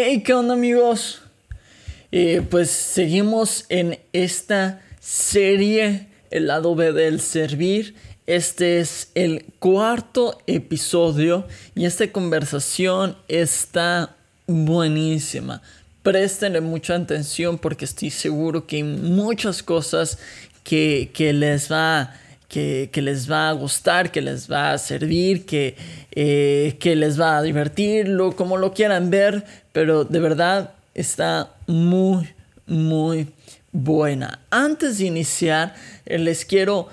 Hey, ¿qué onda amigos? Eh, pues seguimos en esta serie, el lado B del servir. Este es el cuarto episodio y esta conversación está buenísima. Préstenle mucha atención porque estoy seguro que hay muchas cosas que, que les va a que, les va a gustar, que les va a servir, que, eh, que les va a divertir, como lo quieran ver, pero de verdad está muy, muy buena. Antes de iniciar, eh, les quiero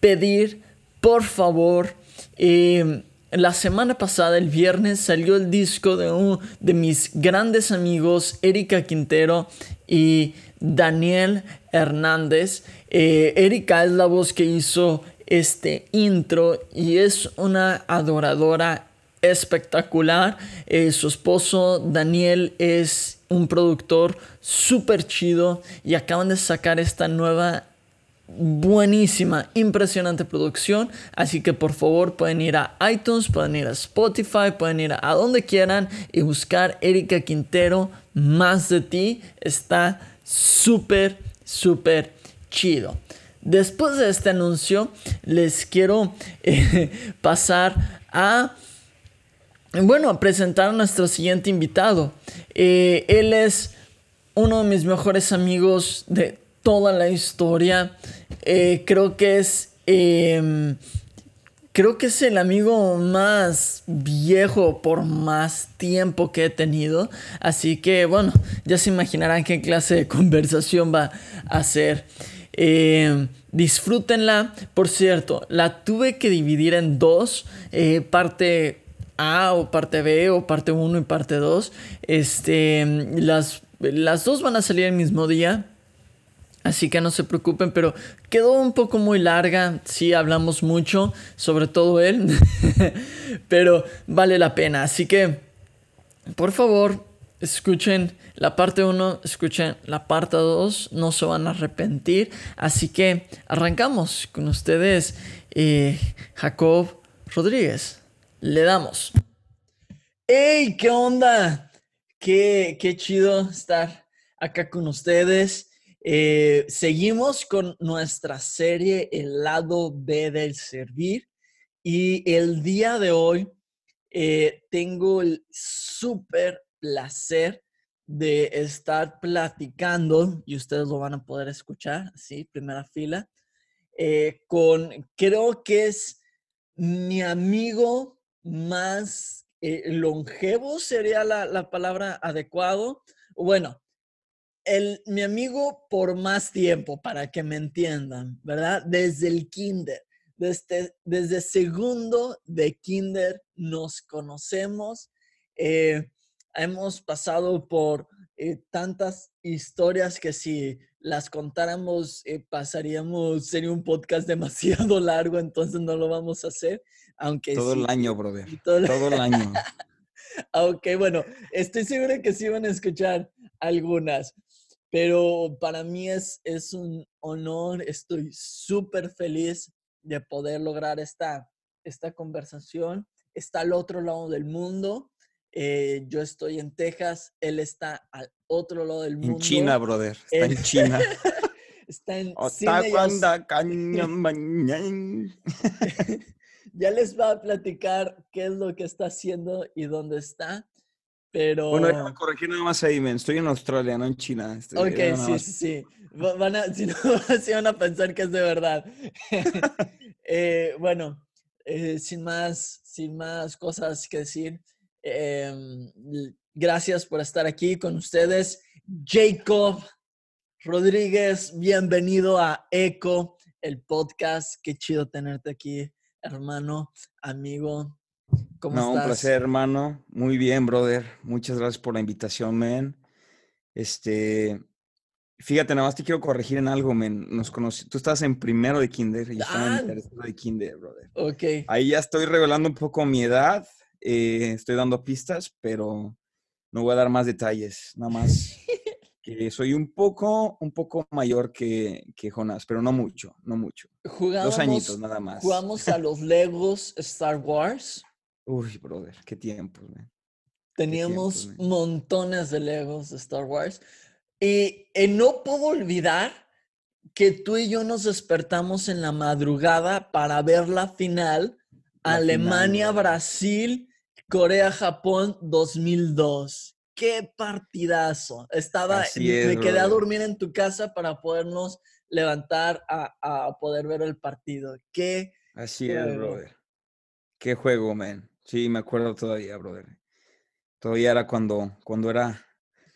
pedir, por favor, eh, la semana pasada, el viernes, salió el disco de uno de mis grandes amigos, Erika Quintero y Daniel Hernández. Eh, Erika es la voz que hizo este intro y es una adoradora espectacular. Eh, su esposo Daniel es un productor súper chido y acaban de sacar esta nueva buenísima, impresionante producción. Así que por favor pueden ir a iTunes, pueden ir a Spotify, pueden ir a donde quieran y buscar Erika Quintero, más de ti. Está súper, súper chido. Después de este anuncio, les quiero eh, pasar a, bueno, a presentar a nuestro siguiente invitado. Eh, él es uno de mis mejores amigos de toda la historia. Eh, creo que es em, creo que es el amigo más viejo por más tiempo que he tenido. Así que bueno, ya se imaginarán qué clase de conversación va a ser. Eh, disfrútenla. Por cierto, la tuve que dividir en dos. Eh, parte A o parte B o parte 1 y parte 2. Este, las, las dos van a salir el mismo día. Así que no se preocupen, pero quedó un poco muy larga. Sí, hablamos mucho, sobre todo él. pero vale la pena. Así que, por favor, escuchen la parte 1, escuchen la parte 2. No se van a arrepentir. Así que arrancamos con ustedes, eh, Jacob Rodríguez. Le damos. ¡Hey! ¿Qué onda? Qué, qué chido estar acá con ustedes. Eh, seguimos con nuestra serie El lado B del servir y el día de hoy eh, tengo el súper placer de estar platicando y ustedes lo van a poder escuchar, sí, primera fila, eh, con creo que es mi amigo más longevo, sería la, la palabra adecuado. Bueno, mi amigo por más tiempo, para que me entiendan, ¿verdad? Desde el kinder, desde, desde segundo de kinder nos conocemos. Eh, hemos pasado por eh, tantas historias que si las contáramos eh, pasaríamos, sería un podcast demasiado largo, entonces no lo vamos a hacer. Aunque todo el año, brother. Todo, todo el año. Aunque bueno, estoy seguro que sí van a escuchar algunas. Pero para mí es, es un honor, estoy súper feliz de poder lograr esta, esta conversación. Está al otro lado del mundo. Eh, yo estoy en Texas, él está al otro lado del mundo. En China, brother. Está en, China. está en ya les va a platicar qué es lo que está haciendo y dónde está. Pero... Bueno, ya corregí nada más ahí, men. Estoy en Australia, no en China. ok, sí, sí, sí. Van a, si no, van a pensar que es de verdad. eh, bueno, eh, sin, más, sin más cosas que decir, eh, gracias por estar aquí con ustedes. Jacob Rodríguez, bienvenido a ECO, el podcast. Qué chido tenerte aquí hermano, amigo. ¿Cómo no, un placer, hermano. Muy bien, brother. Muchas gracias por la invitación, man. Este, fíjate, nada más te quiero corregir en algo, man. Nos conocí, tú estás en primero de kinder y yo estaba en ah. tercero de kinder, brother. Ok. Ahí ya estoy revelando un poco mi edad. Eh, estoy dando pistas, pero no voy a dar más detalles. Nada más soy un poco, un poco mayor que, que Jonas, pero no mucho, no mucho. Dos añitos nada más. Jugamos a los Legos Star Wars. Uy, brother, qué tiempo, Teníamos montones de Legos de Star Wars. Y, no puedo olvidar que tú y yo nos despertamos en la madrugada para ver la final Alemania, Brasil, Corea, Japón 2002 qué partidazo. Estaba, me quedé a dormir en tu casa para podernos levantar a, poder ver el partido. Qué Así es, brother. Qué juego, man. Sí, me acuerdo todavía, brother. Todavía era cuando, cuando era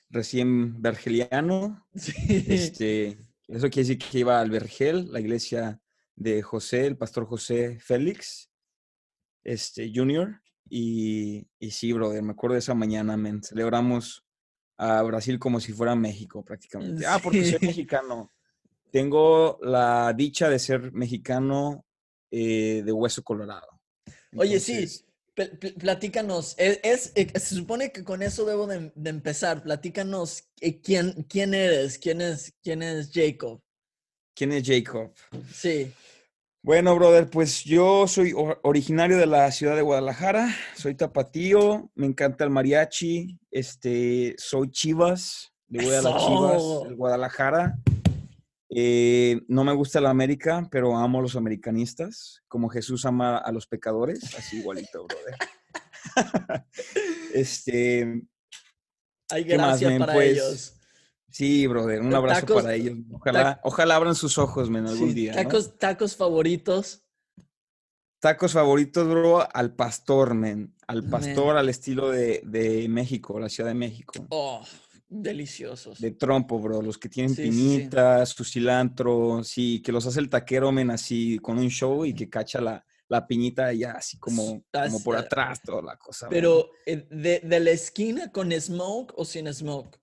recién vergeliano. Este, eso quiere decir que iba al Vergel, la iglesia de José, el pastor José Félix, este, Junior. Y, y sí, brother, me acuerdo de esa mañana, men. Celebramos a Brasil como si fuera México prácticamente. Ah, porque soy mexicano. Tengo la dicha de ser mexicano eh, de hueso colorado. Oye, sí, platícanos. E, es, eh, se supone que con eso debo de, empezar. Platícanos eh, quién, quién eres, quién es, quién es Jacob. ¿Quién es Jacob? Sí. Bueno, brother, pues yo soy originario de la ciudad de Guadalajara, soy tapatío, me encanta el mariachi, este, soy Chivas, le voy a las Chivas de Guadalajara. Eh, no me gusta la América, pero amo a los americanistas, como Jesús ama a los pecadores, así igualito, brother. este. Hay gracias para pues, ellos. Sí, brother, un abrazo para ellos. Ojalá, ojalá abran sus ojos, men, algún día. Tacos, tacos favoritos. Tacos favoritos, bro, al pastor, men. Al pastor, al estilo de, de, México, la Ciudad de México. Oh, deliciosos. De trompo, bro. Los que tienen pinitas, su cilantro, sí, que los hace el taquero, men, así con un show y que cacha la, la piñita ya así como, como por atrás, toda la cosa. Pero, eh, de, de la esquina con smoke o sin smoke?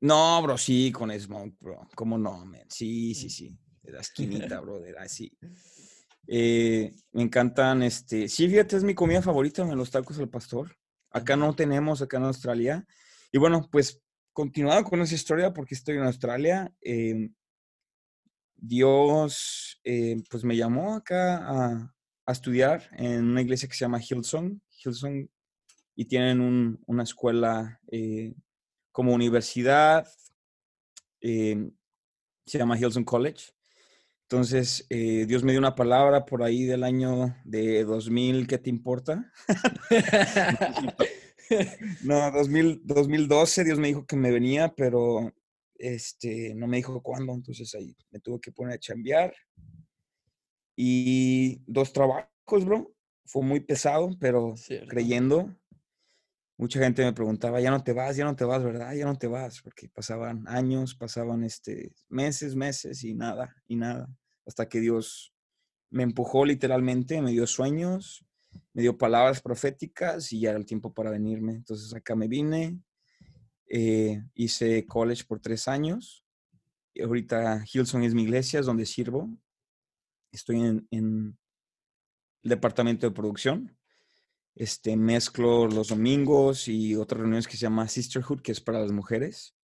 No, bro, sí, con Smoke, bro. ¿Cómo no, man? Sí, sí, sí. De la esquinita, brother, así. Eh, me encantan, este... Sí, fíjate, es mi comida favorita, en los tacos del pastor. Acá no tenemos, acá en Australia. Y bueno, pues, continuando con esa historia, porque estoy en Australia, em, Dios, eh, pues, me llamó acá a, estudiar en una iglesia que se llama Hillsong. Hillsong, y tienen una escuela... Eh, como universidad, em, se llama Hilson College. Entonces, eh, Dios me dio una palabra por ahí del año de 2000, ¿qué te importa? no, 2000, 2012, Dios me dijo que me venía, pero este, no me dijo cuándo, entonces ahí me tuve que poner a chambear. Y dos trabajos, bro. Fue muy pesado, pero creyendo mucha gente me preguntaba, ya no te vas, ya no te vas, ¿verdad? Ya no te vas, porque pasaban años, pasaban este, meses, meses y nada, y nada, hasta que Dios me empujó literalmente, me dio sueños, me dio palabras proféticas y ya era el tiempo para venirme. Entonces acá me vine, eh, hice college por tres años, y ahorita Hilson es mi iglesia, es donde sirvo, estoy en, el departamento de producción este, mezclo los domingos y otras reuniones que se llama Sisterhood, que es para las mujeres.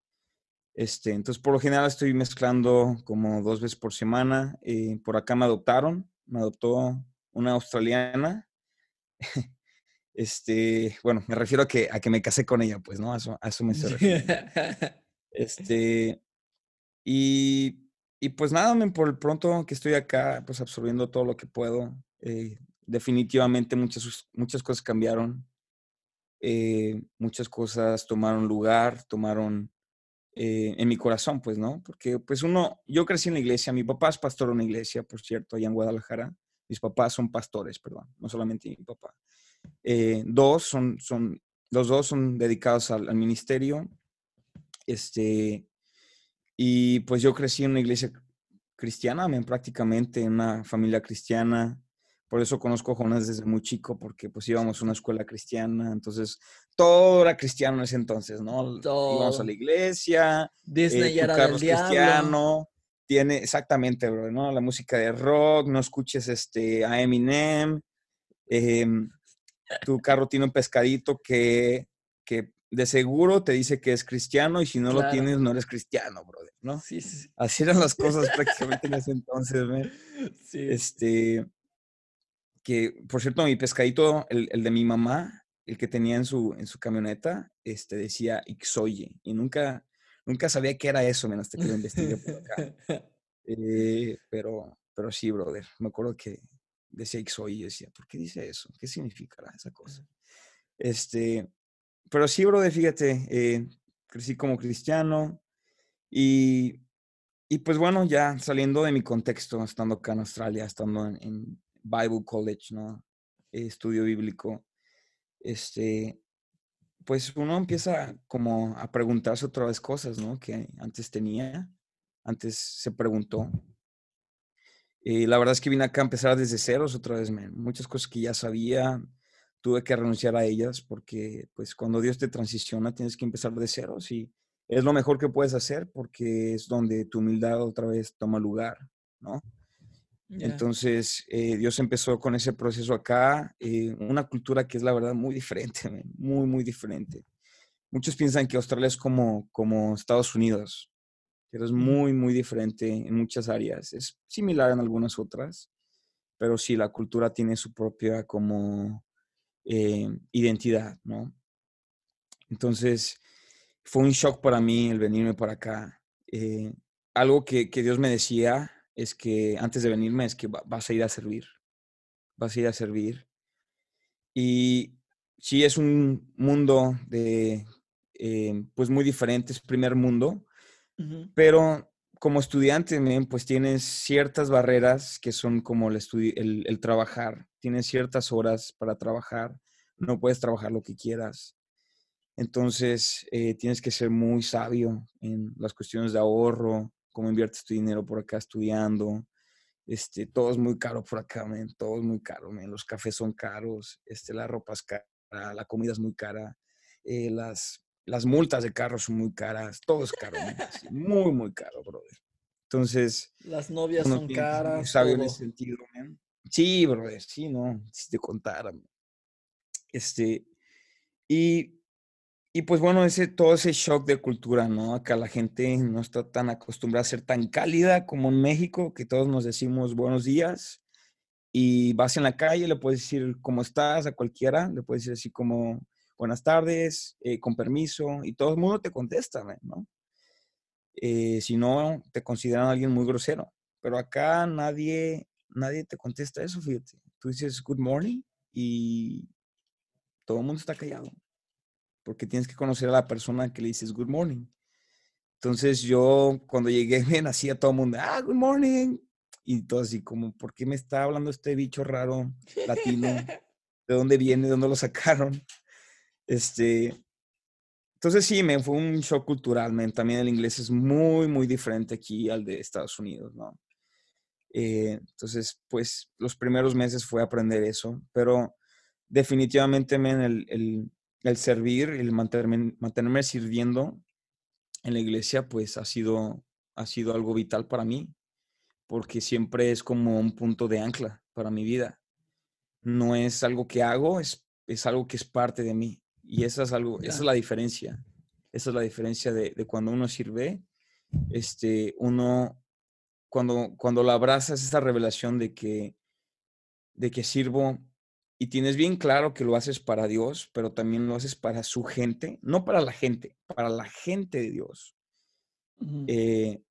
Este, entonces, por lo general estoy mezclando como dos veces por semana. Eh, por acá me adoptaron, me adoptó una australiana. Este, bueno, me refiero a que, a que me casé con ella, pues, ¿no? A eso, a eso me estoy Este, y, y pues nada, por el pronto que estoy acá, pues absorbiendo todo lo que puedo. Eh, definitivamente muchas, muchas cosas cambiaron, eh, muchas cosas tomaron lugar, tomaron eh, en mi corazón, pues, ¿no? Porque, pues, uno, yo crecí en la iglesia, mi papá es pastor en una iglesia, por cierto, allá en Guadalajara, mis papás son pastores, perdón, no solamente mi papá. Eh, dos son, son, los dos son dedicados al, al ministerio, este, y pues yo crecí en una iglesia cristiana, prácticamente en una familia cristiana, Por eso conozco a Jonás desde muy chico, porque pues íbamos a una escuela cristiana, entonces todo era cristiano en ese entonces, ¿no? Íbamos a la iglesia, Disney eh, ya era del cristiano, tiene, exactamente, bro, ¿no? La música de rock, no escuches este, a Eminem, em, tu carro tiene un pescadito que, que de seguro te dice que es cristiano y si no lo tienes no eres cristiano, brother, ¿no? Sí, sí, Así eran las cosas prácticamente en ese entonces. Sí. Este, que, por cierto, mi pescadito, el, el, de mi mamá, el que tenía en su, en su camioneta, este, decía Ixoye y nunca, nunca sabía qué era eso, hasta que lo investigué por acá. Eh, pero, pero sí, brother, me acuerdo que decía Ixoye y decía, ¿por qué dice eso? ¿Qué significará esa cosa? Este, pero sí, brother, fíjate, eh, crecí como cristiano y, y, pues bueno, ya saliendo de mi contexto, estando acá en Australia, estando en, Bible College, ¿no? estudio bíblico, este, pues uno empieza como a preguntarse otra vez cosas, ¿no? Que antes tenía, antes se preguntó. Y la verdad es que vine acá a empezar desde ceros otra vez, man. Muchas cosas que ya sabía, tuve que renunciar a ellas porque pues cuando Dios te transiciona tienes que empezar de ceros y es lo mejor que puedes hacer porque es donde tu humildad otra vez toma lugar, ¿no? Entonces, eh, Dios empezó con ese proceso acá, eh, una cultura que es la verdad muy diferente, muy, muy diferente. Muchos piensan que Australia es como, como Estados Unidos, pero es muy, muy diferente en muchas áreas. Es similar en algunas otras, pero sí, la cultura tiene su propia como eh, identidad, ¿no? Entonces, fue un shock para mí el venirme para acá. Algo que, Dios me decía es que antes de venirme es que vas a ir a servir, vas a ir a servir. Y sí es un mundo de, eh, pues muy diferente, es primer mundo, pero como estudiante, pues tienes ciertas barreras que son como el, el, el, trabajar, tienes ciertas horas para trabajar, no puedes trabajar lo que quieras. Entonces, eh, tienes que ser muy sabio en las cuestiones de ahorro, cómo inviertes tu dinero por acá estudiando. Este, todo es muy caro por acá, men, todo es muy caro, men. Los cafés son caros, este, la ropa es cara, la comida es muy cara, eh, las, las multas de carro son muy caras, todo es caro, muy, muy caro, brother. Entonces. Las novias son caras. Sabio en ese sentido, Sí, brother, sí, no, si te contara. Este, y, y pues bueno, ese, todo ese shock de cultura, ¿no? Acá la gente no está tan acostumbrada a ser tan cálida como en México, que todos nos decimos buenos días y vas en la calle, le puedes decir cómo estás a cualquiera, le puedes decir así como buenas tardes, eh, con permiso, y todo el mundo te contesta, ¿no? Eh, si no, te consideran alguien muy grosero. Pero acá nadie, nadie te contesta eso, fíjate. Tú dices good morning y todo el mundo está callado. Porque tienes que conocer a la persona que le dices good morning. Entonces yo cuando llegué me hacía todo el mundo, ah, good morning. Y todo así como, ¿por qué me está hablando este bicho raro latino? ¿De dónde viene? ¿De dónde lo sacaron? Este, entonces sí, me fue un shock cultural, también el inglés es muy, muy diferente aquí al de Estados Unidos, ¿no? Eh, entonces, pues los primeros meses fue aprender eso, pero definitivamente el, el, el, servir, el mantenerme, mantenerme sirviendo en la iglesia, pues ha sido, ha sido algo vital para mí, porque siempre es como un punto de ancla para mi vida. No es algo que hago, es, es algo que es parte de mí. Y esa es algo, esa es la diferencia. Esa es la diferencia de, cuando uno sirve, este, uno, cuando, cuando lo abrazas, esa revelación de que, de que sirvo y tienes bien claro que lo haces para Dios, pero también lo haces para su gente, no para la gente, para la gente de Dios. Eh,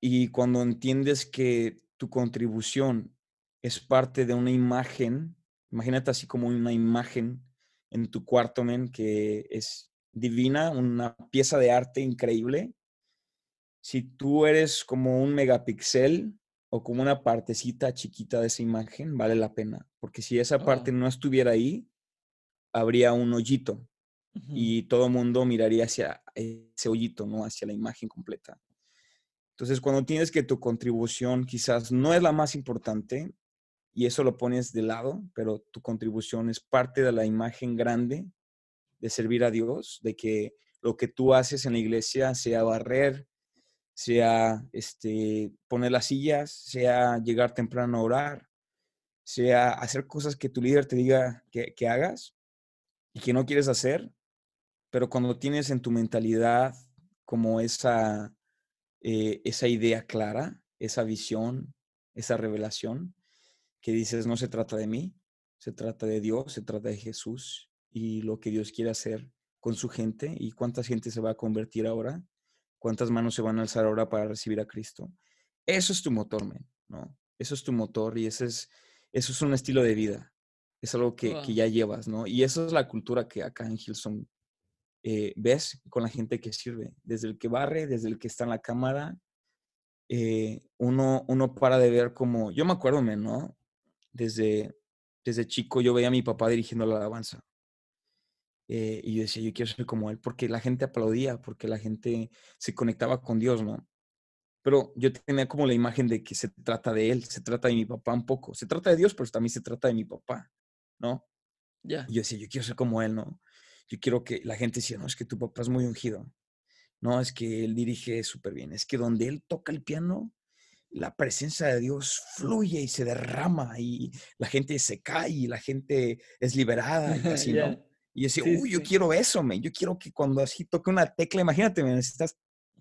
y cuando entiendes que tu contribución es parte de una imagen, imagínate así como una imagen en tu cuarto, men, que es divina, una pieza de arte increíble. Si tú eres como un megapíxel o como una partecita chiquita de esa imagen, vale la pena. Porque si esa parte no estuviera ahí, habría un hoyito y todo mundo miraría hacia ese hoyito, no hacia la imagen completa. Entonces, cuando tienes que tu contribución quizás no es la más importante, y eso lo pones de lado, pero tu contribución es parte de la imagen grande de servir a Dios, de que lo que tú haces en la iglesia sea barrer, sea este, poner las sillas, sea llegar temprano a orar, sea hacer cosas que tu líder te diga que, que hagas y que no quieres hacer, pero cuando tienes en tu mentalidad como esa, eh, esa idea clara, esa visión, esa revelación, que dices, no se trata de mí, se trata de Dios, se trata de Jesús y lo que Dios quiere hacer con su gente y cuánta gente se va a convertir ahora, cuántas manos se van a alzar ahora para recibir a Cristo. Eso es tu motor, man, ¿no? Eso es tu motor y ese es, eso es un estilo de vida. Es algo que, que ya llevas, ¿no? Y esa es la cultura que acá en Hilson eh, ves con la gente que sirve. Desde el que barre, desde el que está en la cámara, eh, uno, uno para de ver como, yo me acuerdo, ¿no? Desde, desde chico yo veía a mi papá dirigiendo la alabanza. Eh, y yo decía, yo quiero ser como él, porque la gente aplaudía, porque la gente se conectaba con Dios, ¿no? Pero yo tenía como la imagen de que se trata de él, se trata de mi papá un poco. Se trata de Dios, pero también se trata de mi papá, ¿no? Ya. Y yo decía, yo quiero ser como él, ¿no? Yo quiero que la gente decía, no, es que tu papá es muy ungido. No, es que él dirige súper bien. Es que donde él toca el piano, la presencia de Dios fluye y se derrama y la gente se cae y la gente es liberada y así, ¿no? Y decía, uy, yo quiero eso, me. Yo quiero que cuando así toque una tecla, imagínate, me estás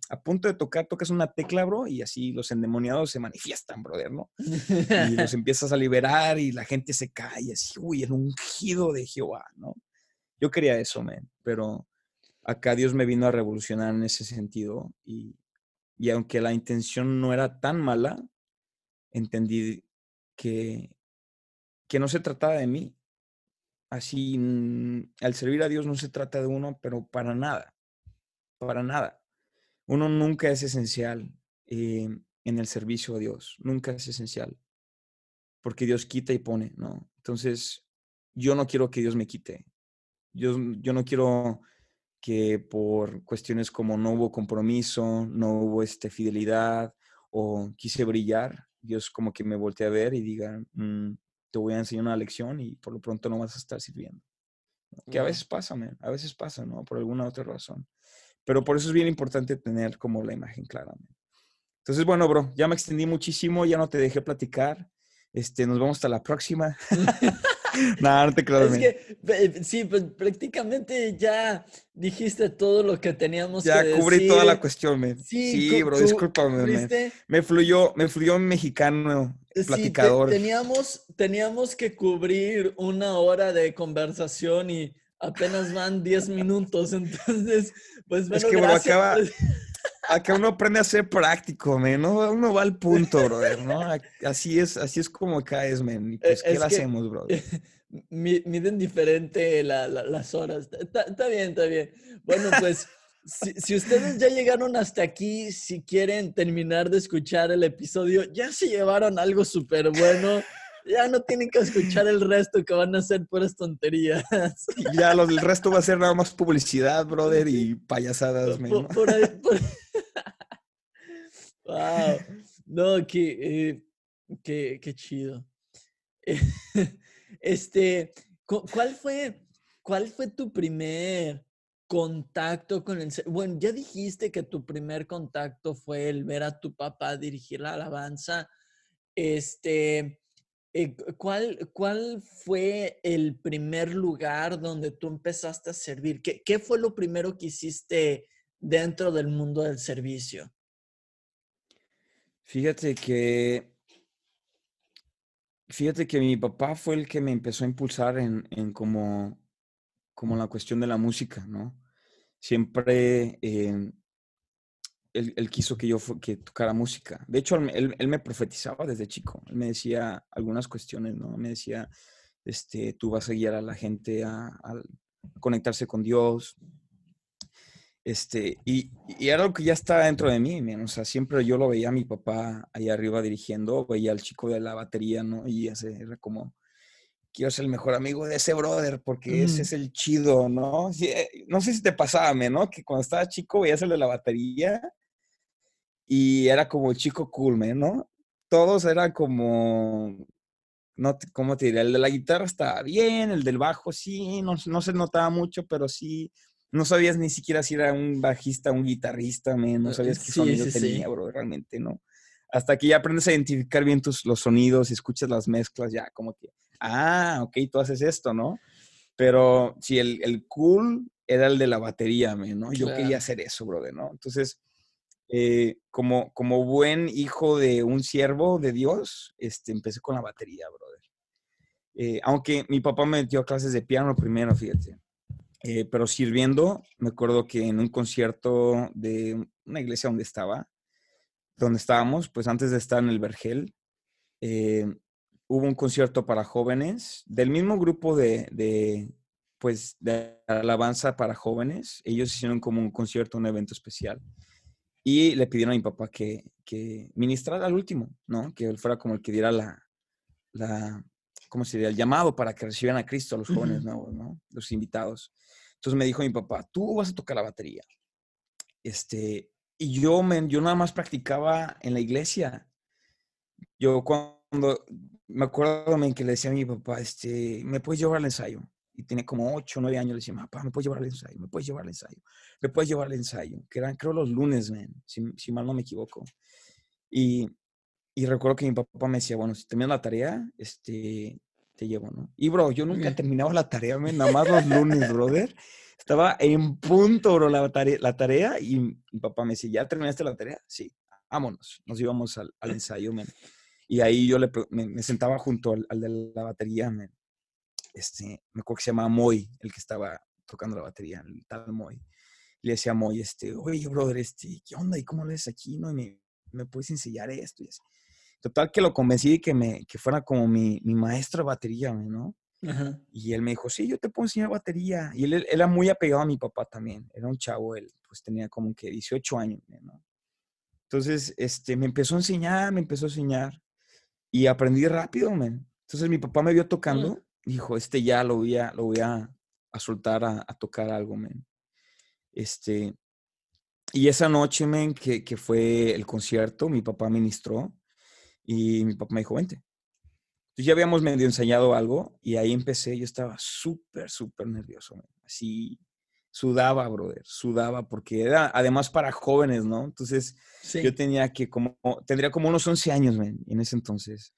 a punto de tocar, tocas una tecla, bro, y así los endemoniados se manifiestan, brother, ¿no? Y los empiezas a liberar y la gente se cae, así, uy, el ungido de Jehová, ¿no? Yo quería eso, man, pero acá Dios me vino a revolucionar en ese sentido y, y aunque la intención no era tan mala, entendí que, que no se trataba de mí. Así, mm, al servir a Dios no se trata de uno, pero para nada, para nada. Uno nunca es esencial eh, en el servicio a Dios, nunca es esencial, porque Dios quita y pone, ¿no? Entonces, yo no quiero que Dios me quite. Yo, yo no quiero que por cuestiones como no hubo compromiso, no hubo este, fidelidad o quise brillar, Dios como que me voltea a ver y diga, mm, te voy a enseñar una lección y por lo pronto no vas a estar sirviendo. Que a veces pasa, a veces pasa, ¿no? Por alguna otra razón. Pero por eso es bien importante tener como la imagen clara. Entonces, bueno, bro, ya me extendí muchísimo, ya no te dejé platicar. Este, nos vemos hasta la próxima. no, no te creo. Es que, sí, pues prácticamente ya dijiste todo lo que teníamos ya que decir. Ya cubrí toda la cuestión, man. Sí, bro, discúlpame, Me fluyó, me fluyó un mexicano platicador. teníamos, teníamos que cubrir una hora de conversación y apenas van 10 minutos, entonces, pues bueno, es que, gracias. Bro, acaba... Acá uno aprende a ser práctico, man, ¿no? Uno va al punto, brother, ¿no? Así es, así es como caes, man. Pues, ¿qué le hacemos, brother? Miden diferente las horas. Está, bien, está bien. Bueno, pues, si, ustedes ya llegaron hasta aquí, si quieren terminar de escuchar el episodio, ya se llevaron algo súper bueno. Ya no tienen que escuchar el resto que van a ser puras tonterías. Ya el resto va a ser nada más publicidad, brother, y payasadas. Por, por, ahí, wow. No, qué, eh, qué, qué, chido. Este, ¿cuál fue, cuál fue tu primer contacto con el... Bueno, ya dijiste que tu primer contacto fue el ver a tu papá dirigir la alabanza. Este, eh, ¿cuál, ¿Cuál fue el primer lugar donde tú empezaste a servir? ¿Qué, ¿Qué fue lo primero que hiciste dentro del mundo del servicio? Fíjate que fíjate que mi papá fue el que me empezó a impulsar en, en como, como la cuestión de la música, ¿no? Siempre eh, él, quiso que yo que tocara música. De hecho, él, él, me profetizaba desde chico. Él me decía algunas cuestiones, ¿no? Me decía, este, tú vas a guiar a la gente a, a conectarse con Dios, este, y, y, era algo que ya estaba dentro de mí, o sea, siempre yo lo veía a mi papá ahí arriba dirigiendo, veía al chico de la batería, ¿no? Y ese era como, quiero ser el mejor amigo de ese brother, porque ese es el chido, ¿no? Eh, no sé si te pasaba, ¿no? Que cuando estaba chico veías el de la batería y era como el chico cool, ¿no? Todos eran como, no, ¿cómo te diré? El de la guitarra estaba bien, el del bajo sí, no, no se notaba mucho, pero sí, no sabías ni siquiera si era un bajista, un guitarrista, no eh, sabías qué sonido tenía, bro, realmente, ¿no? Hasta que ya aprendes a identificar bien tus, los sonidos escuchas las mezclas, ya como que, ah, ok, tú haces esto, ¿no? Pero sí, el, el cool era el de la batería, ¿no? Yo quería hacer eso, brother, ¿no? Entonces, eh, como, como buen hijo de un siervo de Dios, este, empecé con la batería, brother. Eh, aunque mi papá me metió a clases de piano primero, fíjate. Eh, pero sirviendo, me acuerdo que en un concierto de una iglesia donde estaba, donde estábamos, pues antes de estar en el Vergel, hubo un concierto para jóvenes del mismo grupo de, de, pues, de alabanza para jóvenes. Ellos hicieron como un concierto, un evento especial. Y le pidieron a mi papá que, que ministrara al último, ¿no? Que él fuera como el que diera la, la ¿cómo se diría? El llamado para que recibieran a Cristo a los jóvenes nuevos, ¿no? Los invitados. Entonces me dijo mi papá, tú vas a tocar la batería. Este, y yo, me, yo nada más practicaba en la iglesia. Yo cuando, me acuerdo que le decía a mi papá, este, ¿me puedes llevar al ensayo? Y tiene como 8 o 9 años, le decía, papá, ¿me puedes llevar al ensayo? ¿Me puedes llevar al ensayo? ¿Me puedes llevar al ensayo? Que eran, creo, los lunes, man, si, si mal no me equivoco. Y, y, recuerdo que mi papá me decía, bueno, si terminas la tarea, este, te llevo, ¿no? Y, bro, yo nunca terminaba la tarea, man, nada más los lunes, brother. Estaba en punto, bro, la tarea, la tarea y mi papá me decía, ¿ya terminaste la tarea? Sí, vámonos. Nos íbamos al, al ensayo, man. Y ahí yo le, me, sentaba junto al, al de la batería, man este, me acuerdo que se llamaba Moy, el que estaba tocando la batería, el tal Moy. Le decía a Moy, este, oye, brother, este, ¿qué onda? ¿Y cómo lees aquí? ¿No? me, me puedes enseñar esto y así. Total que lo convencí de que, me, que fuera como mi, mi maestro de batería, ¿no? Y él me dijo, sí, yo te puedo enseñar batería. Y él, era muy apegado a mi papá también. Era un chavo, él pues tenía como que 18 años, ¿no? Entonces, este, me empezó a enseñar, me empezó a enseñar. Y aprendí rápido, man. Entonces mi papá me vio tocando dijo, este ya lo voy a, lo voy a, soltar a, tocar algo, men. Este, y esa noche, men, que, que, fue el concierto, mi papá ministró y mi papá me dijo, vente. Entonces ya habíamos medio ensayado algo y ahí empecé, yo estaba súper, súper nervioso, así sudaba, brother, sudaba, porque era además para jóvenes, ¿no? Entonces yo tenía que como, tendría como unos 11 años, men, en ese entonces.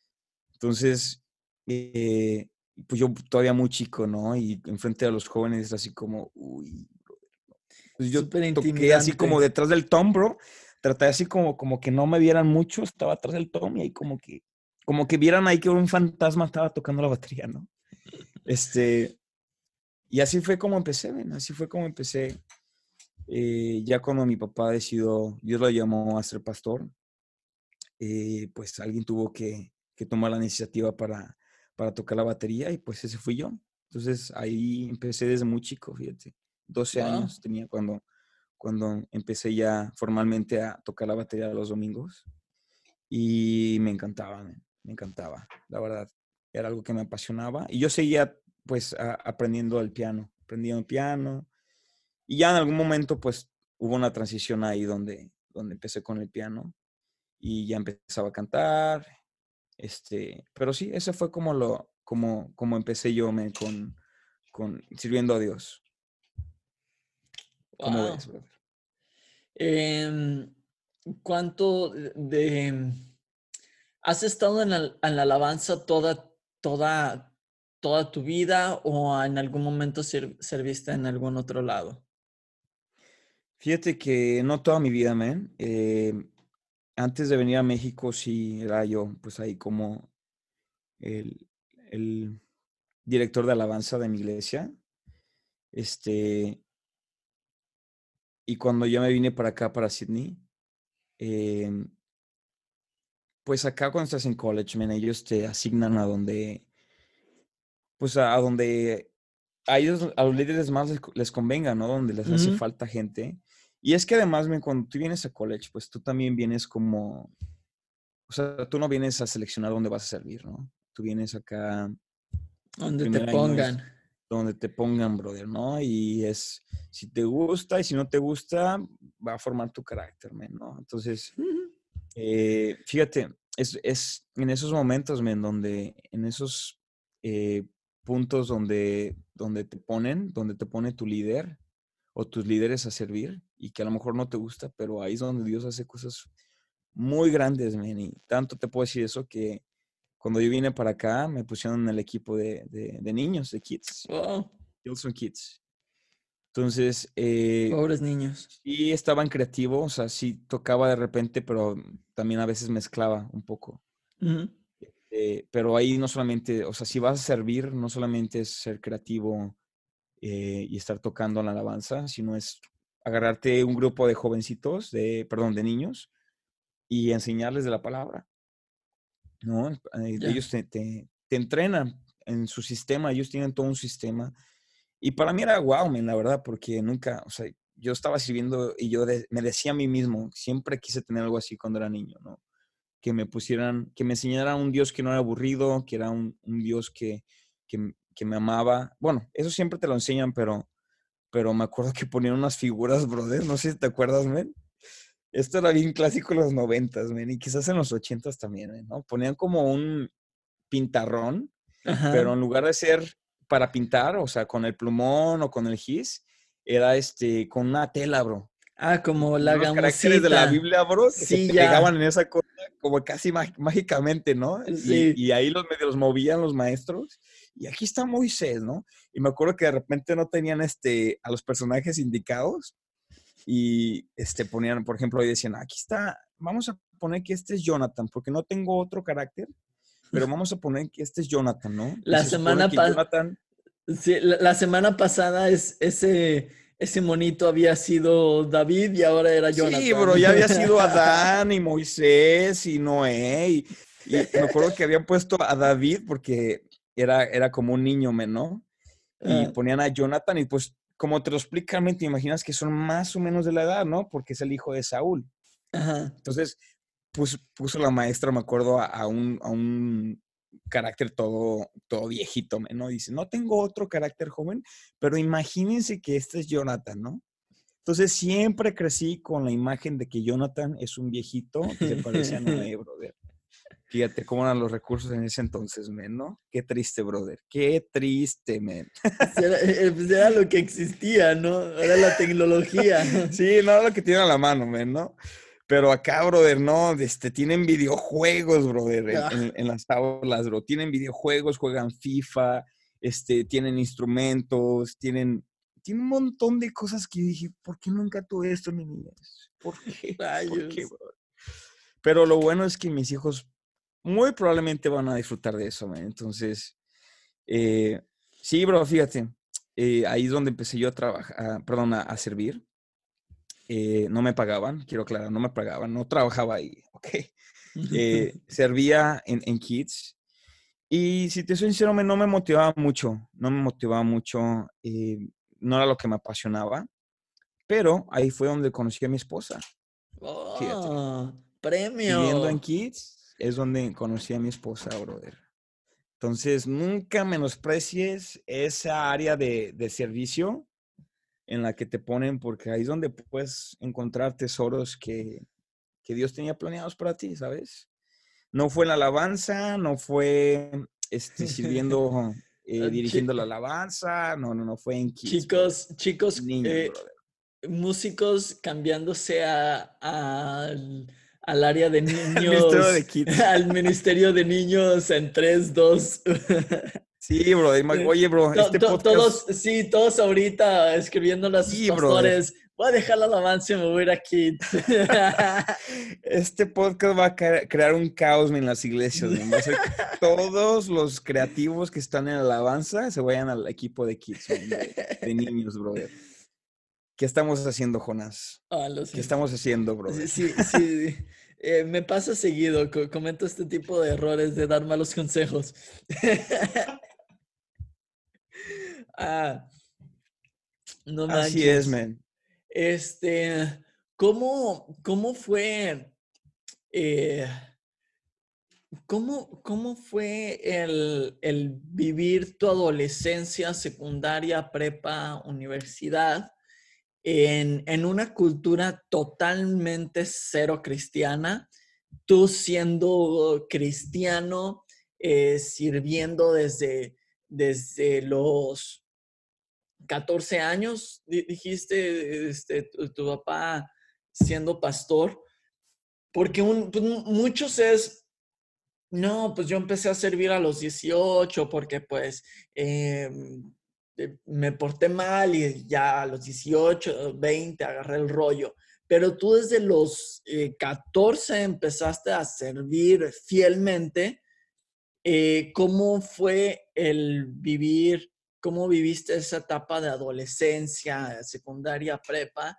Entonces, eh, pues yo todavía muy chico, ¿no? Y enfrente a los jóvenes así como, uy, pues yo toqué así como detrás del tom, bro. Traté así como, como que no me vieran mucho, estaba atrás del tom y ahí como que, como que vieran ahí que un fantasma estaba tocando la batería, ¿no? Este, y así fue como empecé, ven, así fue como empecé. Eh, ya cuando mi papá decidió, Dios lo llamó a ser pastor, eh, pues alguien tuvo que, que tomar la iniciativa para, para tocar la batería y pues ese fui yo. Entonces ahí empecé desde muy chico, fíjate. 12 años tenía cuando, cuando empecé ya formalmente a tocar la batería los domingos y me encantaba, me, encantaba, la verdad. Era algo que me apasionaba y yo seguía pues aprendiendo el piano, aprendiendo el piano y ya en algún momento pues hubo una transición ahí donde, donde empecé con el piano y ya empezaba a cantar este, pero sí, ese fue como lo, como, como empecé yo me, con, con sirviendo a Dios. ¿Cómo ves, brother? Em, ¿Cuánto de, has estado en la, en la, alabanza toda, toda, toda tu vida o en algún momento serviste en algún otro lado? Fíjate que no toda mi vida, man. Eh, antes de venir a México, sí era yo, pues ahí como el, director de alabanza de mi iglesia. Este, y cuando yo me vine para acá, para Sydney, em, pues acá cuando estás en college, ellos te asignan a donde, pues a, donde a ellos, a los líderes más les, convenga, ¿no? Donde les hace falta gente. Y es que además, cuando tú vienes a college, pues tú también vienes como, o sea, tú no vienes a seleccionar dónde vas a servir, ¿no? Tú vienes acá. Donde te pongan. donde te pongan, brother, ¿no? Y es, si te gusta y si no te gusta, va a formar tu carácter, ¿no? Entonces, eh, fíjate, es, es, en esos momentos, en donde, en esos eh, puntos donde, donde te ponen, donde te pone tu líder o tus líderes a servir y que a lo mejor no te gusta, pero ahí es donde Dios hace cosas muy grandes, men. Y tanto te puedo decir eso que cuando yo vine para acá me pusieron en el equipo de, de, niños, de kids. Wow. Wilson Kids. Entonces. Eh, Pobres niños. Sí, estaban creativos, o sea, sí tocaba de repente, pero también a veces mezclaba un poco. Eh, pero ahí no solamente, o sea, si vas a servir, no solamente es ser creativo eh, y estar tocando la alabanza, sino es agarrarte un grupo de jovencitos, de, perdón, de niños, y enseñarles de la palabra. ¿No? Ellos te, te, te entrenan en su sistema, ellos tienen todo un sistema y para mí era wow, la verdad, porque nunca, o sea, yo estaba sirviendo y yo me decía a mí mismo, siempre quise tener algo así cuando era niño, ¿no? Que me pusieran, que me enseñaran un Dios que no era aburrido, que era un, un Dios que, que, que, me amaba. Bueno, eso siempre te lo enseñan, pero, pero me acuerdo que ponían unas figuras, brother, no sé si te acuerdas, men. Esto era bien clásico en los noventas, men, y quizás en los ochentas también, ¿no? Ponían como un pintarrón, pero en lugar de ser para pintar, o sea, con el plumón o con el gis, era este, con una tela, bro. Ah, como la Los caracteres de la Biblia, bro, que sí, se pegaban en esa cosa como casi mágicamente, ¿no? Sí. Y, ahí los medios movían los maestros. Y aquí está Moisés, ¿no? Y me acuerdo que de repente no tenían este, a los personajes indicados y este, ponían, por ejemplo, ahí decían, aquí está, vamos a poner que este es Jonathan, porque no tengo otro carácter pero vamos a poner que este es Jonathan, ¿no? La semana pasada. Sí, la, semana pasada es, ese, ese monito había sido David y ahora era Jonathan. Sí, bro, ya había sido Adán y Moisés y Noé. Y, me acuerdo que habían puesto a David porque era, era como un niño, ¿no? Y ponían a Jonathan y pues como te lo explican, te imaginas que son más o menos de la edad, ¿no? Porque es el hijo de Saúl. Ajá. Entonces, puso, la maestra, me acuerdo, a, un, a un carácter todo, todo viejito, ¿no? Dice, no tengo otro carácter joven, pero imagínense que este es Jonathan, ¿no? Entonces siempre crecí con la imagen de que Jonathan es un viejito que se parece a Noé, brother. Fíjate cómo eran los recursos en ese entonces, men, ¿no? Qué triste, brother. Qué triste, men. Era, eh, pues era lo que existía, ¿no? Era la tecnología. sí, no era lo que tiene a la mano, men, ¿no? Pero acá, brother, no, este, tienen videojuegos, brother, ah. en, las aulas, bro. Tienen videojuegos, juegan FIFA, este, tienen instrumentos, tienen, tienen un montón de cosas que dije, ¿por qué nunca tuve esto en mi niñez? ¿Por qué? ¿Por qué Pero lo bueno es que mis hijos muy probablemente van a disfrutar de eso, man. Entonces, eh, sí, bro, fíjate, eh, ahí es donde empecé yo a trabajar, perdón, a servir. Eh, no me pagaban, quiero aclarar, no me pagaban, no trabajaba ahí, ¿ok? Eh, servía en, en, Kids y si te soy sincero, no me motivaba mucho, no me motivaba mucho, eh, no era lo que me apasionaba, pero ahí fue donde conocí a mi esposa. Oh, premio. Viviendo en Kids es donde conocí a mi esposa, brother. Entonces, nunca menosprecies esa área de, de servicio en la que te ponen, porque ahí es donde puedes encontrar tesoros que, que Dios tenía planeados para ti, ¿sabes? No fue la alabanza, no fue este, sirviendo, eh, dirigiendo la alabanza, no, no, no fue en Chicos, chicos, eh, músicos cambiándose a, al área de niños, al ministerio de niños en 3, 2. Sí, bro. Oye, bro, este podcast... Todos, sí, todos ahorita escribiendo las sí, pastores. Voy a dejar la alabanza y me voy a ir aquí. este podcast va a crear un caos en las iglesias. todos los creativos que están en alabanza se vayan al equipo de kids, de, niños, brother. ¿Qué estamos haciendo, Jonás? Ah, ¿Qué estamos haciendo, bro? Sí, sí. sí. Eh, me pasa seguido, comento este tipo de errores de dar malos consejos. Ah, no Así es, man. Este, ¿cómo, cómo fue, eh, cómo, cómo fue el, el, vivir tu adolescencia, secundaria, prepa, universidad en, en una cultura totalmente cero cristiana? tú siendo cristiano, eh, sirviendo desde, desde los 14 años, dijiste, este, tu, papá siendo pastor, porque pues, muchos es, no, pues yo empecé a servir a los 18 porque pues eh, me porté mal y ya a los 18, 20 agarré el rollo. Pero tú desde los 14 eh, empezaste a servir fielmente. Eh, ¿Cómo fue el vivir ¿Cómo viviste esa etapa de adolescencia, secundaria, prepa,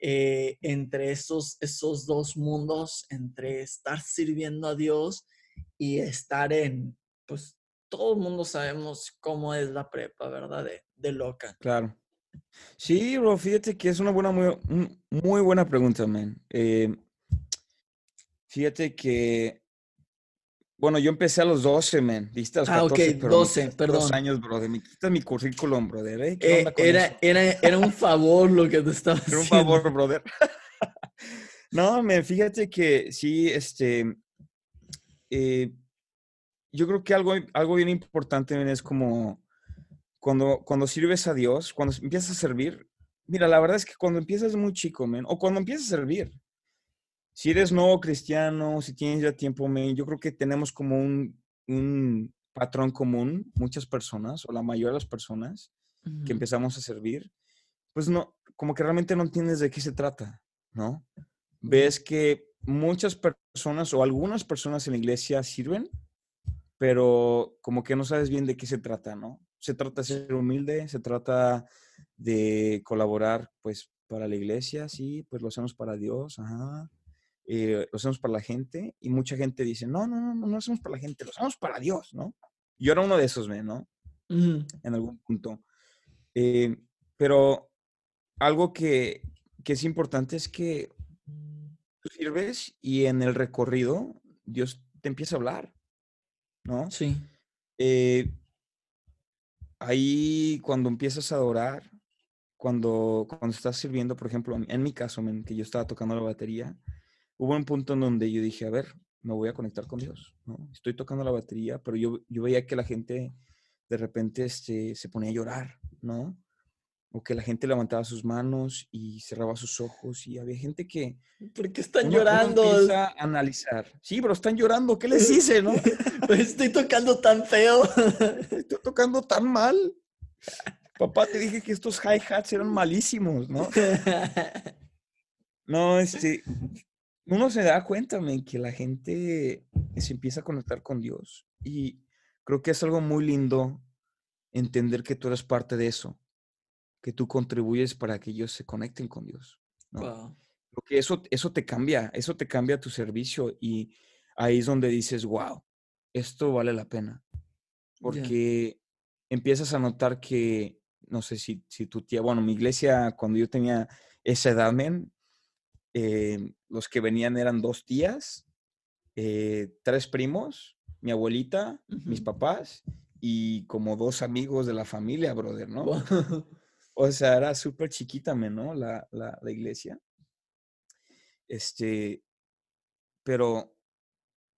eh, entre esos, esos dos mundos, entre estar sirviendo a Dios y estar en, pues todo el mundo sabemos cómo es la prepa, ¿verdad? De, loca. Claro. Sí, bro, fíjate que es una buena, muy, muy buena pregunta, man. Eh, fíjate que bueno, yo empecé a los 12, men. ¿Viste? A los 14, ah, ok, 12, perdón. Dos años, brother. Me quitas mi currículum, brother. ¿eh? eh era, era, era, un favor lo que te estaba haciendo. Era un favor, brother. no, men, fíjate que sí, este. Eh, yo creo que algo, algo bien importante men, es como cuando, cuando sirves a Dios, cuando empiezas a servir. Mira, la verdad es que cuando empiezas muy chico, men, o cuando empiezas a servir, si eres nuevo cristiano, si tienes ya tiempo, yo creo que tenemos como un, patrón común, muchas personas, o la mayoría de las personas que empezamos a servir, pues no, como que realmente no entiendes de qué se trata, ¿no? Ves que muchas personas o algunas personas en la iglesia sirven, pero como que no sabes bien de qué se trata, ¿no? Se trata de ser humilde, se trata de colaborar, pues, para la iglesia, sí, pues lo hacemos para Dios, ajá eh, lo hacemos para la gente y mucha gente dice, no, no, no, no lo hacemos para la gente, lo hacemos para Dios, ¿no? Yo era uno de esos, ¿no? En algún punto. Eh, pero algo que, que, es importante es que tú sirves y en el recorrido Dios te empieza a hablar, ¿no? Sí. Eh, ahí cuando empiezas a adorar, cuando, cuando estás sirviendo, por ejemplo, en, mi caso, que yo estaba tocando la batería, hubo un punto en donde yo dije, a ver, me voy a conectar con Dios, ¿no? Estoy tocando la batería, pero yo, yo veía que la gente de repente este, se ponía a llorar, ¿no? O que la gente levantaba sus manos y cerraba sus ojos y había gente que... ¿Por qué están llorando? empieza a analizar. Sí, pero están llorando, ¿qué les hice, no? pues estoy tocando tan feo. estoy tocando tan mal. Papá, te dije que estos hi-hats eran malísimos, ¿no? No, este, uno se da cuenta, men, que la gente se empieza a conectar con Dios. Y creo que es algo muy lindo entender que tú eres parte de eso, que tú contribuyes para que ellos se conecten con Dios. ¿no? Porque eso, eso te cambia, eso te cambia tu servicio y ahí es donde dices, wow, esto vale la pena. Porque empiezas a notar que, no sé si, si tu tía, bueno, mi iglesia, cuando yo tenía esa edad, men, eh, los que venían eran dos tías, eh, tres primos, mi abuelita, mis papás y como dos amigos de la familia, brother, ¿no? o sea, era súper chiquita, ¿no? La, la, la, iglesia. Este, pero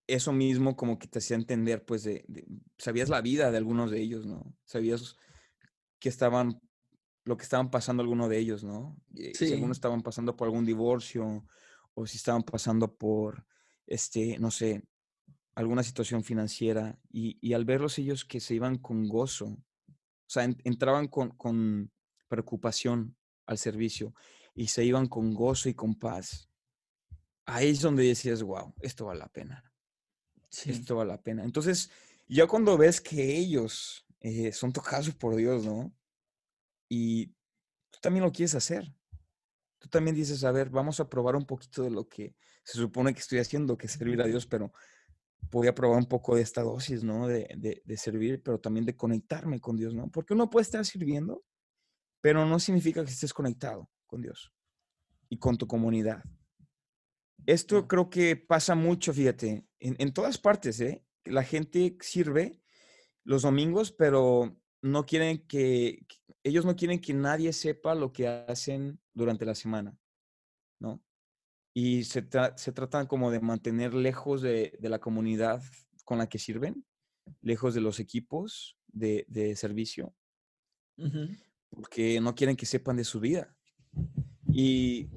eso mismo como que te hacía entender, pues, de, sabías la vida de algunos de ellos, ¿no? Sabías que estaban lo que estaban pasando algunos de ellos, ¿no? Eh, si algunos estaban pasando por algún divorcio o si estaban pasando por, este, no sé, alguna situación financiera y, al verlos ellos que se iban con gozo, o sea, entraban con, con, preocupación al servicio y se iban con gozo y con paz, ahí es donde decías, wow, esto vale la pena. Esto vale la pena. Entonces, ya cuando ves que ellos eh, son tocados por Dios, ¿no? y tú también lo quieres hacer. Tú también dices, a ver, vamos a probar un poquito de lo que se supone que estoy haciendo, que es servir a Dios, pero voy a probar un poco de esta dosis, ¿no? De, de, servir, pero también de conectarme con Dios, ¿no? Porque uno puede estar sirviendo, pero no significa que estés conectado con Dios y con tu comunidad. Esto creo que pasa mucho, fíjate, en, en todas partes, ¿eh? La gente sirve los domingos, pero no quieren que, ellos no quieren que nadie sepa lo que hacen durante la semana, ¿no? y se, tratan como de mantener lejos de, la comunidad con la que sirven, lejos de los equipos de, servicio, porque no quieren que sepan de su vida. Y,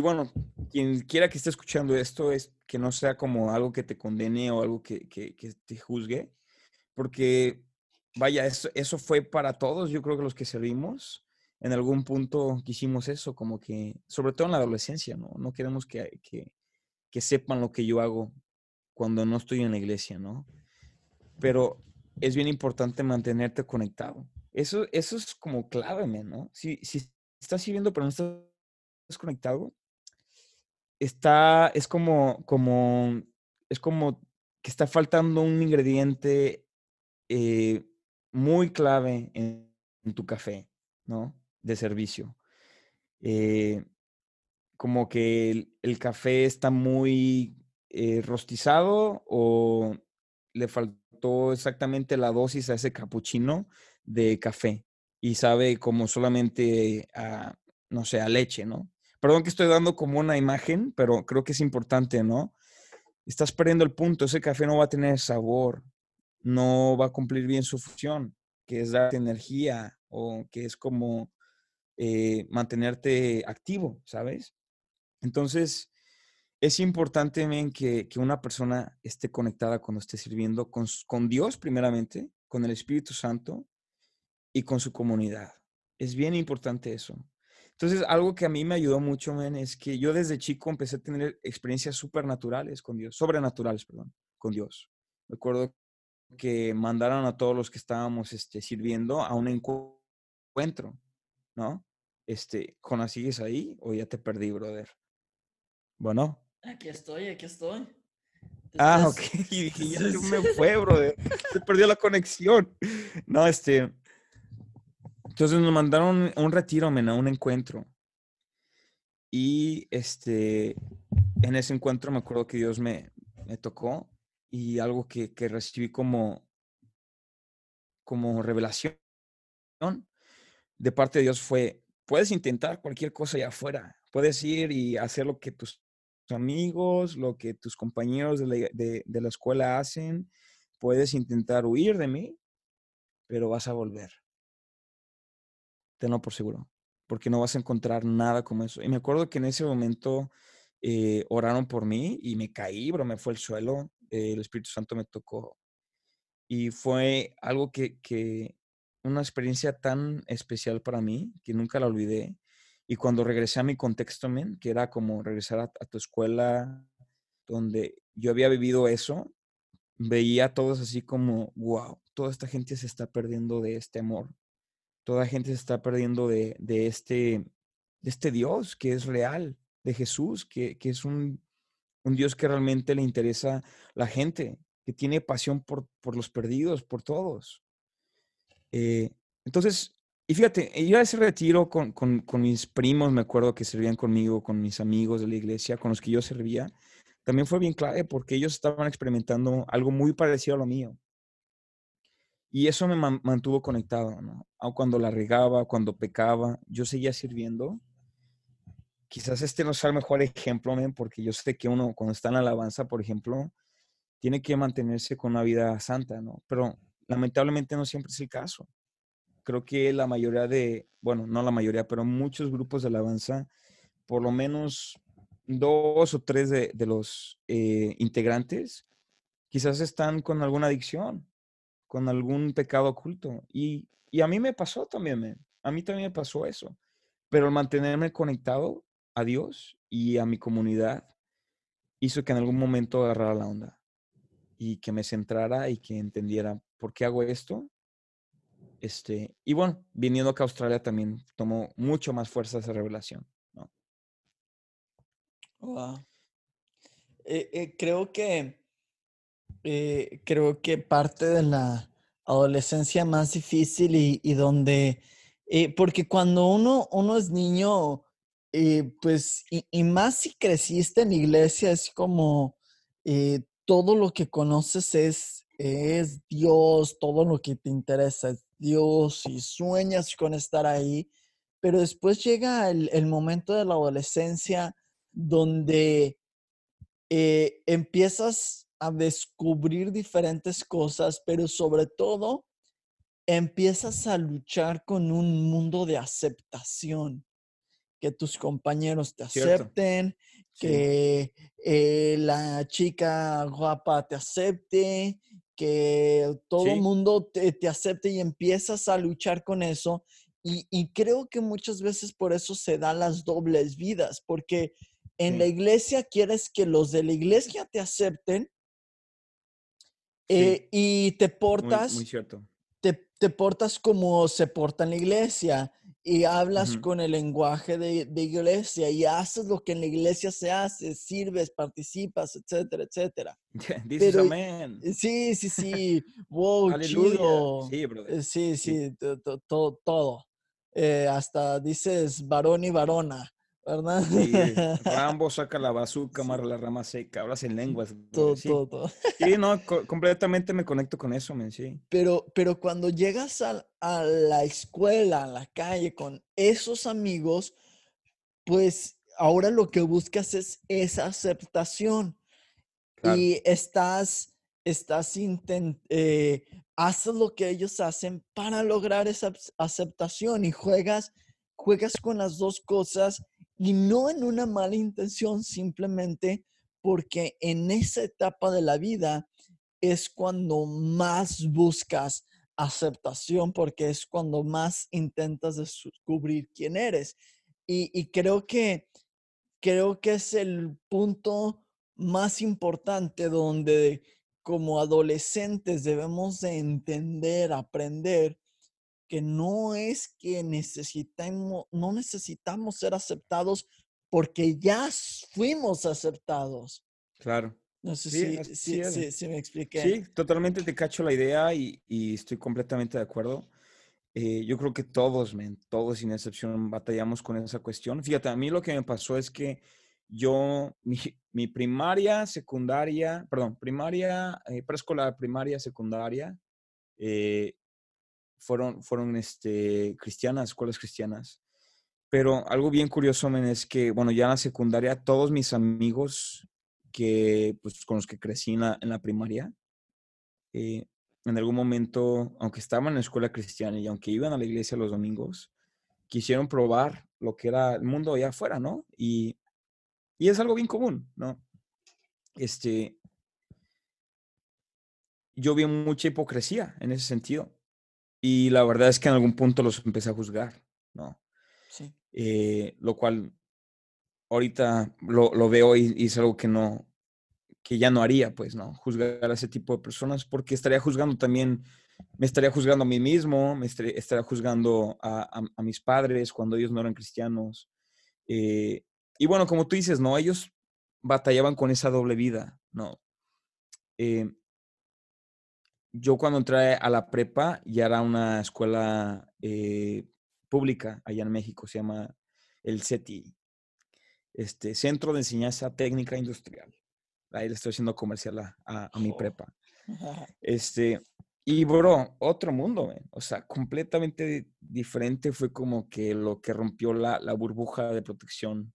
bueno, quien quiera que esté escuchando esto es que no sea como algo que te condene o algo que, te juzgue, porque vaya, eso, eso fue para todos, yo creo que los que servimos, en algún punto quisimos eso, como que, sobre todo en la adolescencia, ¿no? No queremos que, que, sepan lo que yo hago cuando no estoy en la iglesia, ¿no? Pero es bien importante mantenerte conectado. Eso, eso es como clave, ¿no? Si, si estás sirviendo pero no estás conectado, está, es como, como, es como que está faltando un ingrediente eh, muy clave en, tu café, ¿no? de servicio. Eh, como que el, café está muy eh, rostizado o le faltó exactamente la dosis a ese capuchino de café y sabe como solamente a, no sé, a leche, ¿no? Perdón que estoy dando como una imagen, pero creo que es importante, ¿no? Estás perdiendo el punto, ese café no va a tener sabor, no va a cumplir bien su función, que es darte energía o que es como eh, mantenerte activo, ¿sabes? Entonces, es importante que, que, una persona esté conectada cuando esté sirviendo con, con, Dios primeramente, con el Espíritu Santo y con su comunidad. Es bien importante eso. Entonces, algo que a mí me ayudó mucho, men, es que yo desde chico empecé a tener experiencias supernaturales con Dios, sobrenaturales, perdón, con Dios. Recuerdo que mandaron a todos los que estábamos este, sirviendo a un encuentro ¿no? Este, ¿Jona, sigues ahí o ya te perdí, brother? Bueno. Aquí estoy, aquí estoy. Ah, ok. Y dije, ya se me fue, brother. Se perdió la conexión. No, este. Entonces nos mandaron un retiro, men, a un encuentro. Y este, en ese encuentro me acuerdo que Dios me, me tocó y algo que, que recibí como, como revelación de parte de Dios fue, puedes intentar cualquier cosa allá afuera, puedes ir y hacer lo que tus amigos, lo que tus compañeros de la, escuela hacen, puedes intentar huir de mí, pero vas a volver. Tenlo por seguro, porque no vas a encontrar nada como eso. Y me acuerdo que en ese momento eh, oraron por mí y me caí, bro, me fue el suelo, el Espíritu Santo me tocó. Y fue algo que, que, una experiencia tan especial para mí que nunca la olvidé. Y cuando regresé a mi contexto, men, que era como regresar a, tu escuela, donde yo había vivido eso, veía a todos así como, wow, toda esta gente se está perdiendo de este amor. Toda gente se está perdiendo de, de, este, este Dios que es real, de Jesús, que, que es un, un, Dios que realmente le interesa la gente, que tiene pasión por, por los perdidos, por todos. Eh, entonces, y fíjate, ir a ese retiro con, con, con, mis primos, me acuerdo que servían conmigo, con mis amigos de la iglesia, con los que yo servía, también fue bien clave porque ellos estaban experimentando algo muy parecido a lo mío. Y eso me mantuvo conectado, ¿no? Aun cuando la regaba, cuando pecaba, yo seguía sirviendo. Quizás este no sea el mejor ejemplo, porque yo sé que uno cuando está en la alabanza, por ejemplo, tiene que mantenerse con una vida santa, ¿no? Pero lamentablemente no siempre es el caso. Creo que la mayoría de, bueno, no la mayoría, pero muchos grupos de alabanza, por lo menos dos o tres de, los eh, integrantes, quizás están con alguna adicción, con algún pecado oculto. Y, a mí me pasó también, a mí también me pasó eso. Pero el mantenerme conectado a Dios y a mi comunidad hizo que en algún momento agarrara la onda y que me centrara y que entendiera ¿por qué hago esto? Este, y bueno, viniendo a Australia también tomó mucho más fuerza esa revelación, ¿no? Eh, eh, creo que eh, creo que parte de la adolescencia más difícil y, donde, porque cuando uno, uno es niño, pues, y, y, más si creciste en iglesia, es como todo lo que conoces es es Dios, todo lo que te interesa es Dios y sueñas con estar ahí, pero después llega el, momento de la adolescencia donde eh, empiezas a descubrir diferentes cosas, pero sobre todo empiezas a luchar con un mundo de aceptación, que tus compañeros te acepten, que eh, la chica guapa te acepte, que todo el mundo te, acepte y empiezas a luchar con eso. Y, creo que muchas veces por eso se dan las dobles vidas, porque en la iglesia quieres que los de la iglesia te acepten eh, y te portas, muy, cierto. Te, te, portas como se porta en la iglesia y hablas con el lenguaje de, de, iglesia y haces lo que en la iglesia se hace, sirves, participas, etcétera, etcétera. Dices amén. Eh, sí, sí, sí. Wow, chido. Sí, brother. Eh, sí, sí, todo, todo. Eh, hasta dices varón y varona. ¿Verdad? Sí, Rambo saca la bazooka, amarra la rama seca, hablas en lenguas. Todo, todo, todo. Sí, no, completamente me conecto con eso, men, sí. Pero, pero cuando llegas a, a, la escuela, a la calle, con esos amigos, pues ahora lo que buscas es esa aceptación. Y estás, estás intent, eh, haces lo que ellos hacen para lograr esa aceptación y juegas, juegas con las dos cosas y no en una mala intención, simplemente porque en esa etapa de la vida es cuando más buscas aceptación, porque es cuando más intentas descubrir quién eres. Y, creo que creo que es el punto más importante donde como adolescentes debemos de entender, aprender que no es que necesitamos, no necesitamos ser aceptados porque ya fuimos aceptados. Claro. No sé si, si, me expliqué. Sí, totalmente te cacho la idea y, estoy completamente de acuerdo. Eh, yo creo que todos, men, todos sin excepción, batallamos con esa cuestión. Fíjate, a mí lo que me pasó es que yo, mi, primaria, secundaria, perdón, primaria, eh, preescolar, primaria, secundaria, eh, fueron, fueron este, cristianas, escuelas cristianas. Pero algo bien curioso, men, es que, bueno, ya en la secundaria, todos mis amigos que, pues, con los que crecí en la, primaria, eh, en algún momento, aunque estaban en la escuela cristiana y aunque iban a la iglesia los domingos, quisieron probar lo que era el mundo allá afuera, ¿no? Y, y es algo bien común, ¿no? Este, yo vi mucha hipocresía en ese sentido. Y la verdad es que en algún punto los empecé a juzgar, ¿no? Sí. Eh, lo cual ahorita lo, lo veo y, y, es algo que no, que ya no haría, pues, ¿no? Juzgar a ese tipo de personas porque estaría juzgando también, me estaría juzgando a mí mismo, me estaría, juzgando a, a, mis padres cuando ellos no eran cristianos. Eh, y bueno, como tú dices, ¿no? Ellos batallaban con esa doble vida, ¿no? Eh, yo cuando entré a la prepa ya era una escuela eh, pública allá en México, se llama el CETI, este, Centro de Enseñanza Técnica Industrial. Ahí le estoy haciendo comercial a, mi prepa. Este, y bro, otro mundo, o sea, completamente diferente fue como que lo que rompió la, la burbuja de protección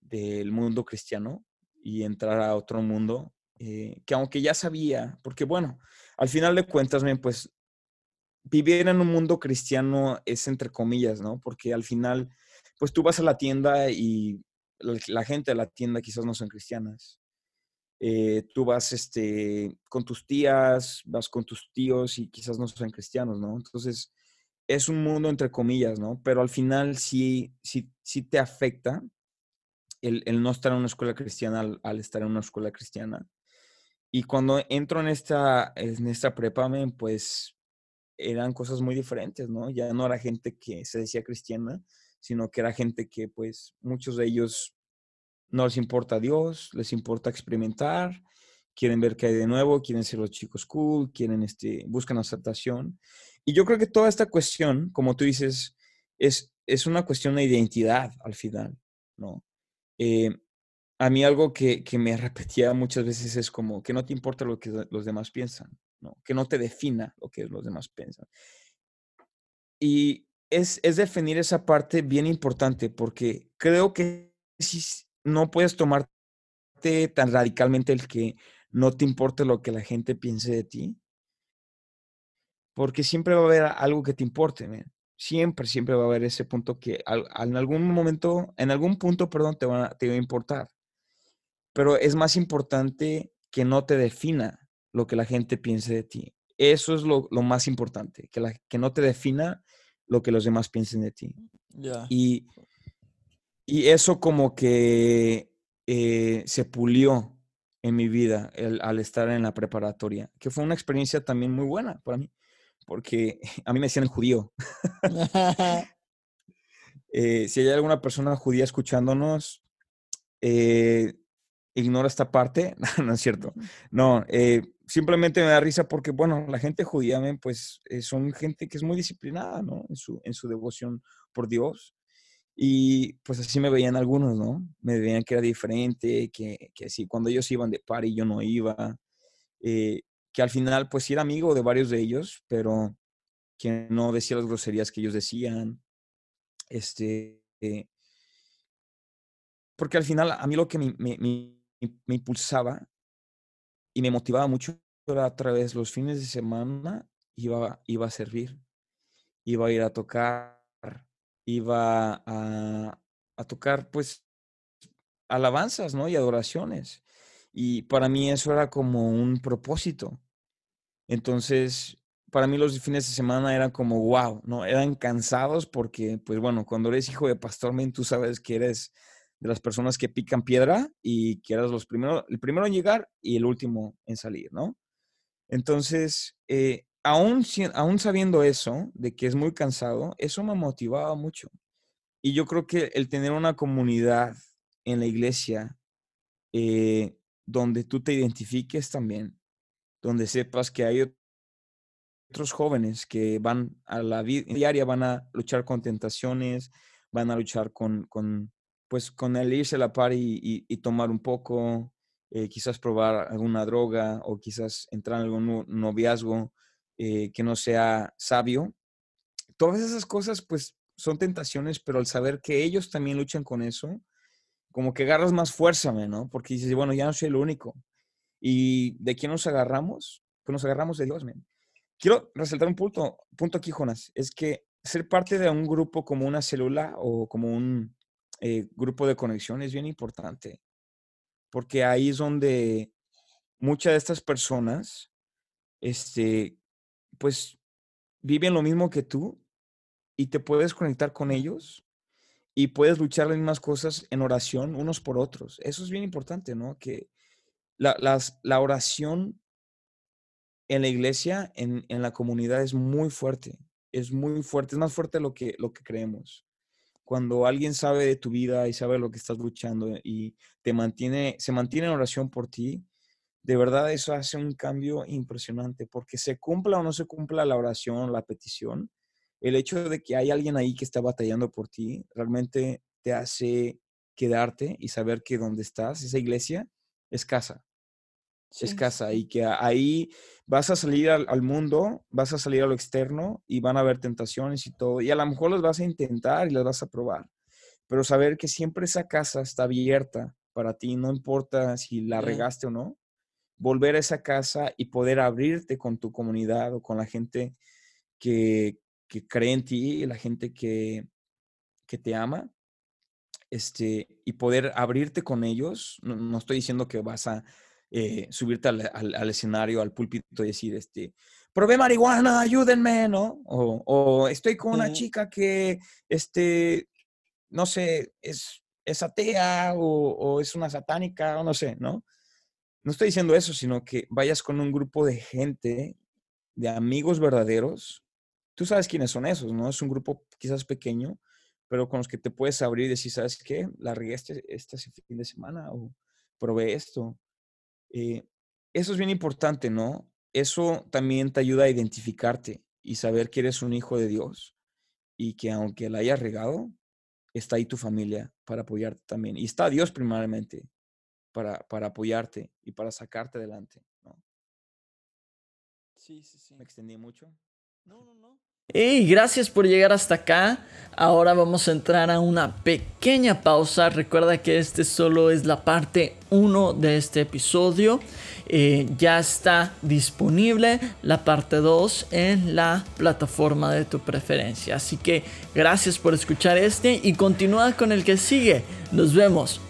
del mundo cristiano y entrar a otro mundo eh, que aunque ya sabía, porque bueno, al final de cuentas, pues vivir en un mundo cristiano es entre comillas, ¿no? Porque al final, pues tú vas a la tienda y la, gente de la tienda quizás no son cristianas. Eh, tú vas este, con tus tías, vas con tus tíos y quizás no son cristianos, ¿no? Entonces, es un mundo entre comillas, ¿no? Pero al final sí, sí, sí te afecta el, no estar en una escuela cristiana al, estar en una escuela cristiana. Y cuando entro en esta, en esta prepa, pues eran cosas muy diferentes, ¿no? Ya no era gente que se decía cristiana, sino que era gente que pues muchos de ellos no les importa Dios, les importa experimentar, quieren ver qué hay de nuevo, quieren ser los chicos cool, quieren, este, buscan aceptación. Y yo creo que toda esta cuestión, como tú dices, es, es una cuestión de identidad al final, ¿no? Eh, a mí algo que, me repetía muchas veces es como que no te importa lo que los demás piensan, ¿no? que no te defina lo que los demás piensan. Y es, definir esa parte bien importante porque creo que si, no puedes tomarte tan radicalmente el que no te importe lo que la gente piense de ti, porque siempre va a haber algo que te importe, siempre, siempre va a haber ese punto que en algún momento, en algún punto, perdón, te va, te va a importar. Pero es más importante que no te defina lo que la gente piense de ti. Eso es lo, más importante, que, la, que no te defina lo que los demás piensen de ti. Y, y eso como que eh, se pulió en mi vida al estar en la preparatoria, que fue una experiencia también muy buena para mí, porque a mí me decían el judío. Eh, si hay alguna persona judía escuchándonos, eh, ignora esta parte. no es cierto. No, simplemente me da risa porque, bueno, la gente judía, pues son gente que es muy disciplinada, ¿no? En su, en su devoción por Dios. Y pues así me veían algunos, ¿no? Me veían que era diferente, que, que así, cuando ellos iban de par y yo no iba, eh, que al final pues sí era amigo de varios de ellos, pero que no decía las groserías que ellos decían. Este, eh, porque al final a mí lo que me, me, me, impulsaba y me motivaba mucho a través los fines de semana iba, iba a servir, iba a ir a tocar iba a, a tocar pues alabanzas, ¿no? Y adoraciones. Y para mí eso era como un propósito. Entonces, para mí los fines de semana eran como, wow, ¿no? Eran cansados porque, pues bueno, cuando eres hijo de pastor, tú sabes que eres de las personas que pican piedra y que eras los primeros, el primero en llegar y el último en salir, ¿no? Entonces, eh, aún, aún sabiendo eso, de que es muy cansado, eso me motivaba mucho. Y yo creo que el tener una comunidad en la iglesia eh, donde tú te identifiques también, donde sepas que hay otros jóvenes que van a la vida diaria, van a luchar con tentaciones, van a luchar con, con pues, con el irse a la par y, tomar un poco, eh, quizás probar alguna droga o quizás entrar en algún noviazgo eh, que no sea sabio. Todas esas cosas, pues, son tentaciones, pero al saber que ellos también luchan con eso, como que agarras más fuerza, ¿no? Porque dices, bueno, ya no soy el único. ¿Y de quién nos agarramos? Pues nos agarramos de Dios, men. Quiero resaltar un punto, punto aquí, Jonas, es que ser parte de un grupo como una célula o como un eh, grupo de conexión es bien importante, porque ahí es donde muchas de estas personas, este, pues viven lo mismo que tú y te puedes conectar con ellos y puedes luchar las mismas cosas en oración unos por otros. Eso es bien importante, ¿no? Que la, la oración en la iglesia, en, en, la comunidad es muy fuerte, es muy fuerte, es más fuerte lo que, lo que creemos. Cuando alguien sabe de tu vida y sabe lo que estás luchando y te mantiene, se mantiene en oración por ti, de verdad eso hace un cambio impresionante, porque se cumpla o no se cumpla la oración, la petición, el hecho de que hay alguien ahí que está batallando por ti, realmente te hace quedarte y saber que donde estás, esa iglesia, es casa. Es casa y que ahí vas a salir al, mundo, vas a salir a lo externo y van a haber tentaciones y todo. Y a lo mejor las vas a intentar y las vas a probar. Pero saber que siempre esa casa está abierta para ti, no importa si la regaste o no, volver a esa casa y poder abrirte con tu comunidad o con la gente que, que cree en ti, la gente que, que te ama, este, y poder abrirte con ellos. No, estoy diciendo que vas a eh, subirte al, escenario, al púlpito y decir, este, probé marihuana, ayúdenme, ¿no? O, estoy con una chica que, este, no sé, es, es atea o, o, es una satánica o no sé, ¿no? No estoy diciendo eso, sino que vayas con un grupo de gente, de amigos verdaderos, tú sabes quiénes son esos, ¿no? Es un grupo quizás pequeño, pero con los que te puedes abrir y decir, ¿sabes qué? La regué este, este fin de semana o probé esto. Eh, eso es bien importante, ¿no? Eso también te ayuda a identificarte y saber que eres un hijo de Dios y que aunque la hayas regado, está ahí tu familia para apoyarte también. Y está Dios primeramente para, para apoyarte y para sacarte adelante, ¿no? Sí, sí, sí. Me extendí mucho. No, no, no. Y gracias por llegar hasta acá. Ahora vamos a entrar a una pequeña pausa. Recuerda que este solo es la parte 1 de este episodio. Eh, ya está disponible la parte 2 en la plataforma de tu preferencia. Así que gracias por escuchar este y continúa con el que sigue. Nos vemos